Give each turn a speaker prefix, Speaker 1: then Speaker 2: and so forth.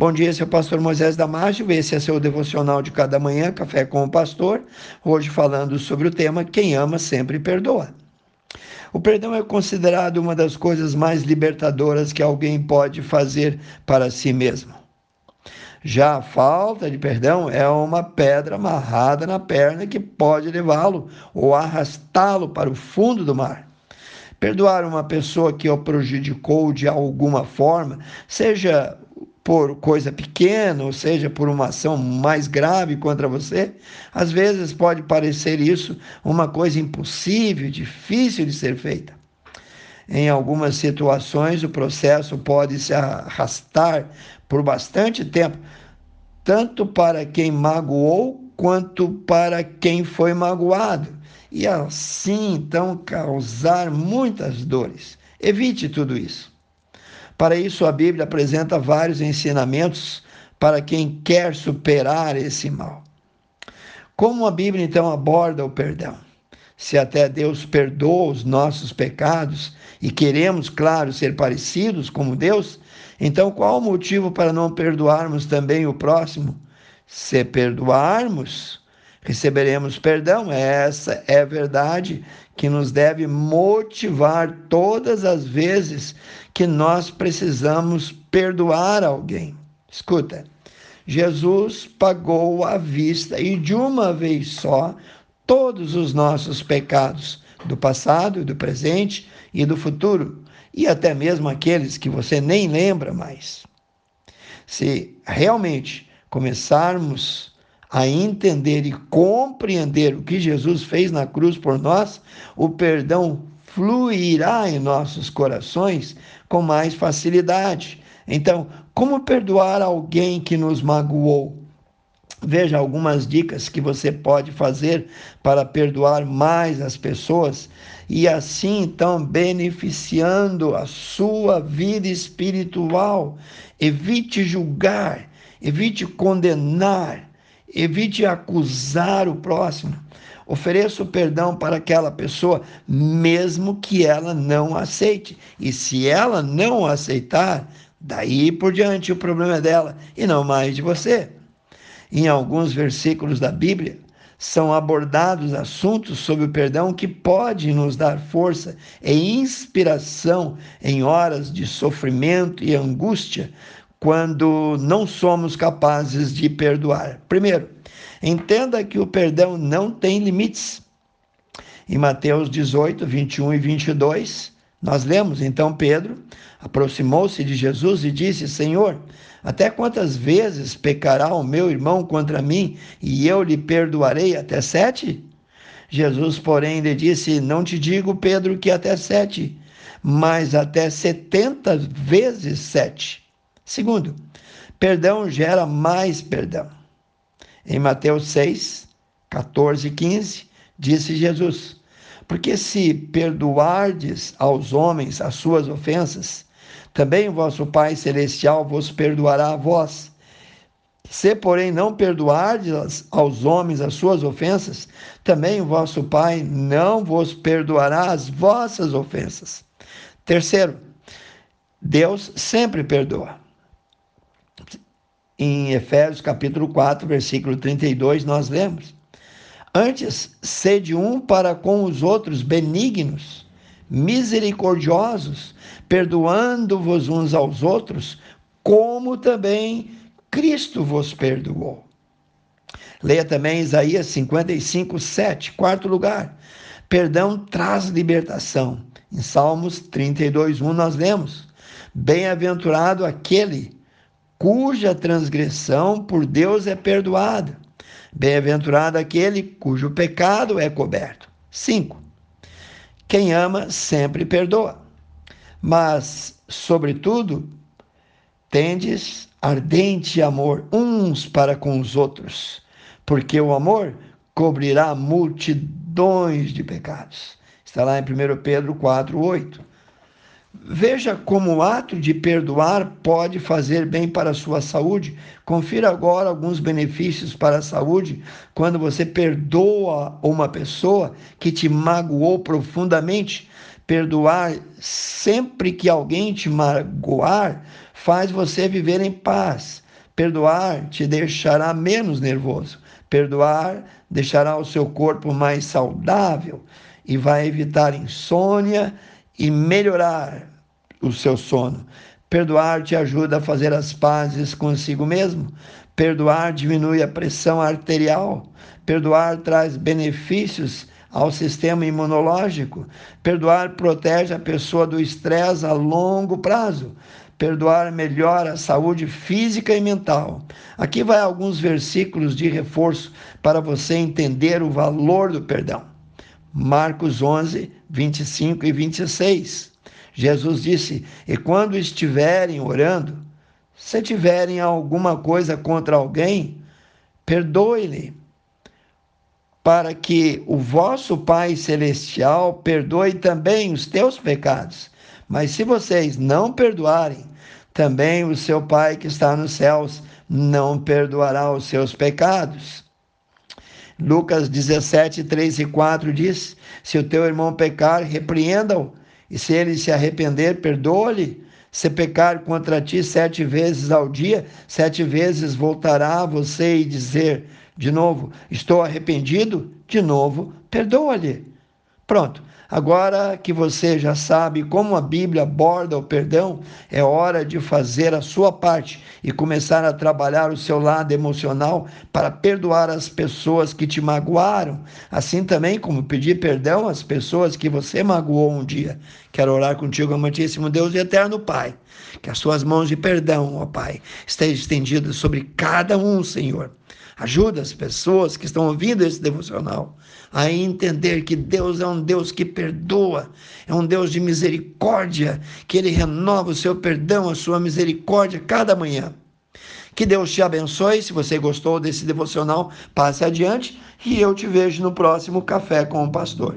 Speaker 1: Bom dia, é o pastor Moisés Damásio, esse é seu devocional de cada manhã, Café com o Pastor, hoje falando sobre o tema Quem ama sempre perdoa. O perdão é considerado uma das coisas mais libertadoras que alguém pode fazer para si mesmo. Já a falta de perdão é uma pedra amarrada na perna que pode levá-lo ou arrastá-lo para o fundo do mar. Perdoar uma pessoa que o prejudicou de alguma forma, seja por coisa pequena, ou seja, por uma ação mais grave contra você, às vezes pode parecer isso uma coisa impossível, difícil de ser feita. Em algumas situações, o processo pode se arrastar por bastante tempo, tanto para quem magoou quanto para quem foi magoado, e assim então causar muitas dores. Evite tudo isso. Para isso, a Bíblia apresenta vários ensinamentos para quem quer superar esse mal. Como a Bíblia então aborda o perdão? Se até Deus perdoa os nossos pecados e queremos, claro, ser parecidos como Deus, então qual o motivo para não perdoarmos também o próximo? Se perdoarmos, receberemos perdão. Essa é a verdade que nos deve motivar todas as vezes que nós precisamos perdoar alguém. Escuta, Jesus pagou à vista e de uma vez só todos os nossos pecados, do passado, do presente e do futuro, e até mesmo aqueles que você nem lembra mais. Se realmente começarmos a entender e compreender o que Jesus fez na cruz por nós, o perdão fluirá em nossos corações com mais facilidade. Então, como perdoar alguém que nos magoou? Veja algumas dicas que você pode fazer para perdoar mais as pessoas e assim então beneficiando a sua vida espiritual. Evite julgar, evite condenar, Evite acusar o próximo. Ofereça o perdão para aquela pessoa, mesmo que ela não aceite. E se ela não aceitar, daí por diante o problema é dela e não mais de você. Em alguns versículos da Bíblia, são abordados assuntos sobre o perdão que pode nos dar força e inspiração em horas de sofrimento e angústia, quando não somos capazes de perdoar. Primeiro, entenda que o perdão não tem limites. Em Mateus 18, 21 e 22, nós lemos: Então Pedro aproximou-se de Jesus e disse: Senhor, até quantas vezes pecará o meu irmão contra mim e eu lhe perdoarei? Até sete? Jesus, porém, lhe disse: Não te digo, Pedro, que até sete, mas até setenta vezes sete. Segundo, perdão gera mais perdão. Em Mateus 6, 14 e 15, disse Jesus: Porque se perdoardes aos homens as suas ofensas, também vosso Pai Celestial vos perdoará a vós. Se, porém, não perdoardes aos homens as suas ofensas, também vosso Pai não vos perdoará as vossas ofensas. Terceiro, Deus sempre perdoa em Efésios capítulo 4, versículo 32, nós lemos: Antes, sede um para com os outros benignos, misericordiosos, perdoando-vos uns aos outros, como também Cristo vos perdoou. Leia também Isaías 55, 7, quarto lugar. Perdão traz libertação. Em Salmos 32, 1 nós lemos: Bem-aventurado aquele cuja transgressão por Deus é perdoada. Bem-aventurado aquele cujo pecado é coberto. 5. Quem ama sempre perdoa, mas, sobretudo, tendes ardente amor uns para com os outros, porque o amor cobrirá multidões de pecados. Está lá em 1 Pedro 4, 8. Veja como o ato de perdoar pode fazer bem para a sua saúde. Confira agora alguns benefícios para a saúde quando você perdoa uma pessoa que te magoou profundamente. Perdoar sempre que alguém te magoar faz você viver em paz, Perdoar te deixará menos nervoso. Perdoar deixará o seu corpo mais saudável e vai evitar insônia e melhorar o seu sono. Perdoar te ajuda a fazer as pazes consigo mesmo. Perdoar diminui a pressão arterial. Perdoar traz benefícios ao sistema imunológico. Perdoar protege a pessoa do estresse a longo prazo. Perdoar melhora a saúde física e mental. Aqui vai alguns versículos de reforço para você entender o valor do perdão. Marcos 11, 25 e 26. Jesus disse: E quando estiverem orando, se tiverem alguma coisa contra alguém, perdoe-lhe, para que o vosso Pai Celestial perdoe também os teus pecados. Mas se vocês não perdoarem, também o seu Pai que está nos céus não perdoará os seus pecados. Lucas 17, 3 e 4 diz: Se o teu irmão pecar, repreenda-o, e se ele se arrepender, perdoa-lhe. Se pecar contra ti sete vezes ao dia, sete vezes voltará a você e dizer de novo: Estou arrependido, de novo, perdoa-lhe. Pronto. Agora que você já sabe como a Bíblia aborda o perdão, é hora de fazer a sua parte e começar a trabalhar o seu lado emocional para perdoar as pessoas que te magoaram, assim também como pedir perdão às pessoas que você magoou um dia. Quero orar contigo, amantíssimo Deus e eterno Pai, que as suas mãos de perdão, ó Pai, estejam estendidas sobre cada um, Senhor Ajuda as pessoas que estão ouvindo esse devocional a entender que Deus é um Deus que perdoa, é um Deus de misericórdia, que Ele renova o seu perdão, a sua misericórdia cada manhã. Que Deus te abençoe. Se você gostou desse devocional, passe adiante e eu te vejo no próximo Café com o Pastor.